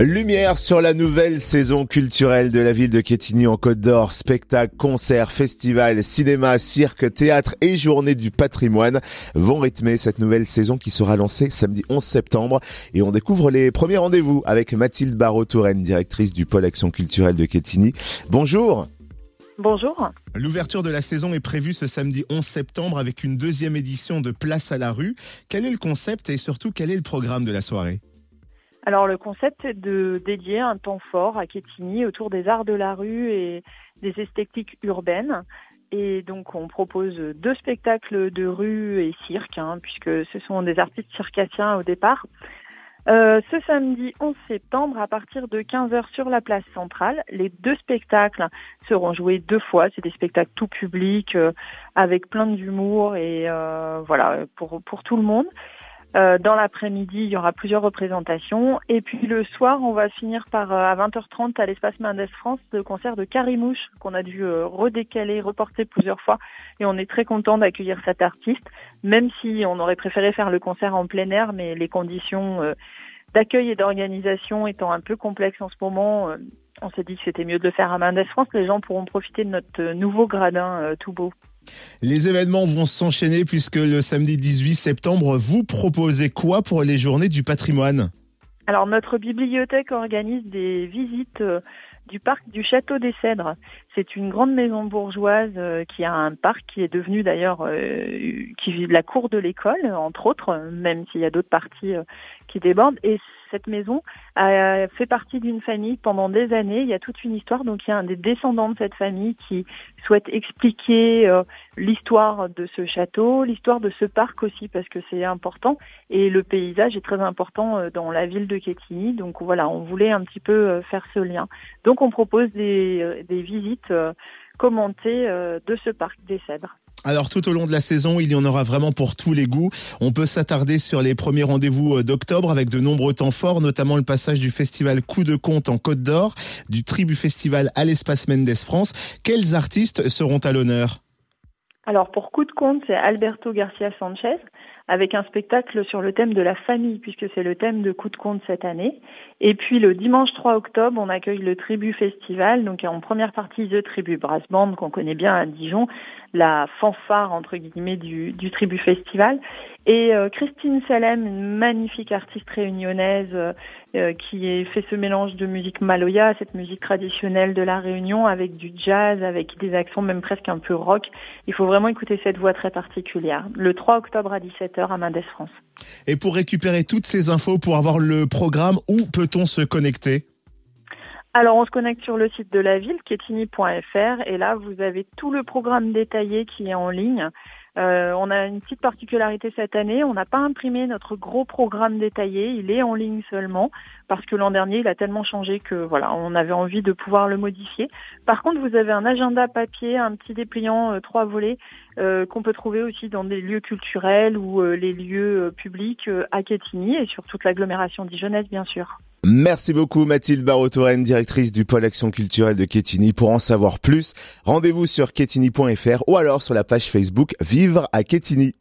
Lumière sur la nouvelle saison culturelle de la ville de Quetigny en Côte d'Or. Spectacles, concerts, festivals, cinéma, cirque, théâtre et journée du patrimoine vont rythmer cette nouvelle saison qui sera lancée samedi 11 septembre. Et on découvre les premiers rendez-vous avec Mathilde Barrault-Touraine, directrice du pôle action culturelle de Quetigny. Bonjour. Bonjour. L'ouverture de la saison est prévue ce samedi 11 septembre avec une deuxième édition de Place à la rue. Quel est le concept et surtout quel est le programme de la soirée? Alors le concept est de dédier un temps fort à Quetigny autour des arts de la rue et des esthétiques urbaines. Et donc on propose deux spectacles de rue et cirque, hein, puisque ce sont des artistes circassiens au départ. Euh, ce samedi 11 septembre, à partir de 15h sur la place centrale, les deux spectacles seront joués deux fois. C'est des spectacles tout public, euh, avec plein d'humour et euh, voilà pour pour tout le monde. Euh, dans l'après-midi, il y aura plusieurs représentations. Et puis le soir, on va finir par, euh, à 20h30, à l'espace Mendes France, le concert de Carimouche, qu'on a dû euh, redécaler, reporter plusieurs fois. Et on est très content d'accueillir cet artiste, même si on aurait préféré faire le concert en plein air, mais les conditions d'accueil et d'organisation étant un peu complexes en ce moment, on s'est dit que c'était mieux de le faire à Mendes France. Les gens pourront profiter de notre nouveau gradin tout beau. Les événements vont s'enchaîner puisque le samedi 18 septembre, vous proposez quoi pour les journées du patrimoine? Alors notre bibliothèque organise des visites euh, du parc du Château des Cèdres. C'est une grande maison bourgeoise euh, qui a un parc qui est devenu d'ailleurs euh, qui vit la cour de l'école, entre autres, même s'il y a d'autres parties qui débordent. Et cette maison a fait partie d'une famille pendant des années. Il y a toute une histoire. Donc il y a un des descendants de cette famille qui souhaite expliquer euh, l'histoire de ce château, l'histoire de ce parc aussi parce que c'est important. Et le paysage est très important euh, dans la ville de Quetigny. Donc voilà, on voulait un petit peu euh, faire ce lien. Donc on propose des, des visites commentées de ce parc des Cèdres. Alors tout au long de la saison, il y en aura vraiment pour tous les goûts. On peut s'attarder sur les premiers rendez-vous euh, d'octobre avec de nombreux temps forts, notamment le passage du festival Coup de Compte en Côte d'Or, du Tribu Festival à l'Espace Mendes France. Quels artistes seront à l'honneur? Alors pour Coup de Compte, c'est Alberto Garcia Sanchez avec un spectacle sur le thème de la famille, puisque c'est le thème de Coup de compte cette année. Et puis le dimanche 3 octobre, on accueille le Tribu Festival, donc en première partie The Tribu Brass Band, qu'on connaît bien à Dijon, la fanfare entre guillemets du, du Tribu Festival. Et euh, Christine Salem, une magnifique artiste réunionnaise euh, euh, qui fait ce mélange de musique maloya, cette musique traditionnelle de la Réunion, avec du jazz, avec des accents même presque un peu rock. Il faut vraiment écouter cette voix très particulière. Le 3 octobre à 17h à Mendes France. Et pour récupérer toutes ces infos, pour avoir le programme, où peut-on se connecter? Alors, on se connecte sur le site de la ville, ketini.fr, et là, vous avez tout le programme détaillé qui est en ligne. Euh, on a une petite particularité cette année, on n'a pas imprimé notre gros programme détaillé, il est en ligne seulement parce que l'an dernier il a tellement changé que voilà, on avait envie de pouvoir le modifier. Par contre, vous avez un agenda papier, un petit dépliant euh, trois volets euh, qu'on peut trouver aussi dans des lieux culturels ou les lieux publics à Quetigny et sur toute l'agglomération dijonnaise bien sûr. Merci beaucoup Mathilde Barotouren, directrice du pôle action culturelle de Quetigny. Pour en savoir plus, rendez-vous sur quetigny.fr ou alors sur la page Facebook Vivre à Quetigny.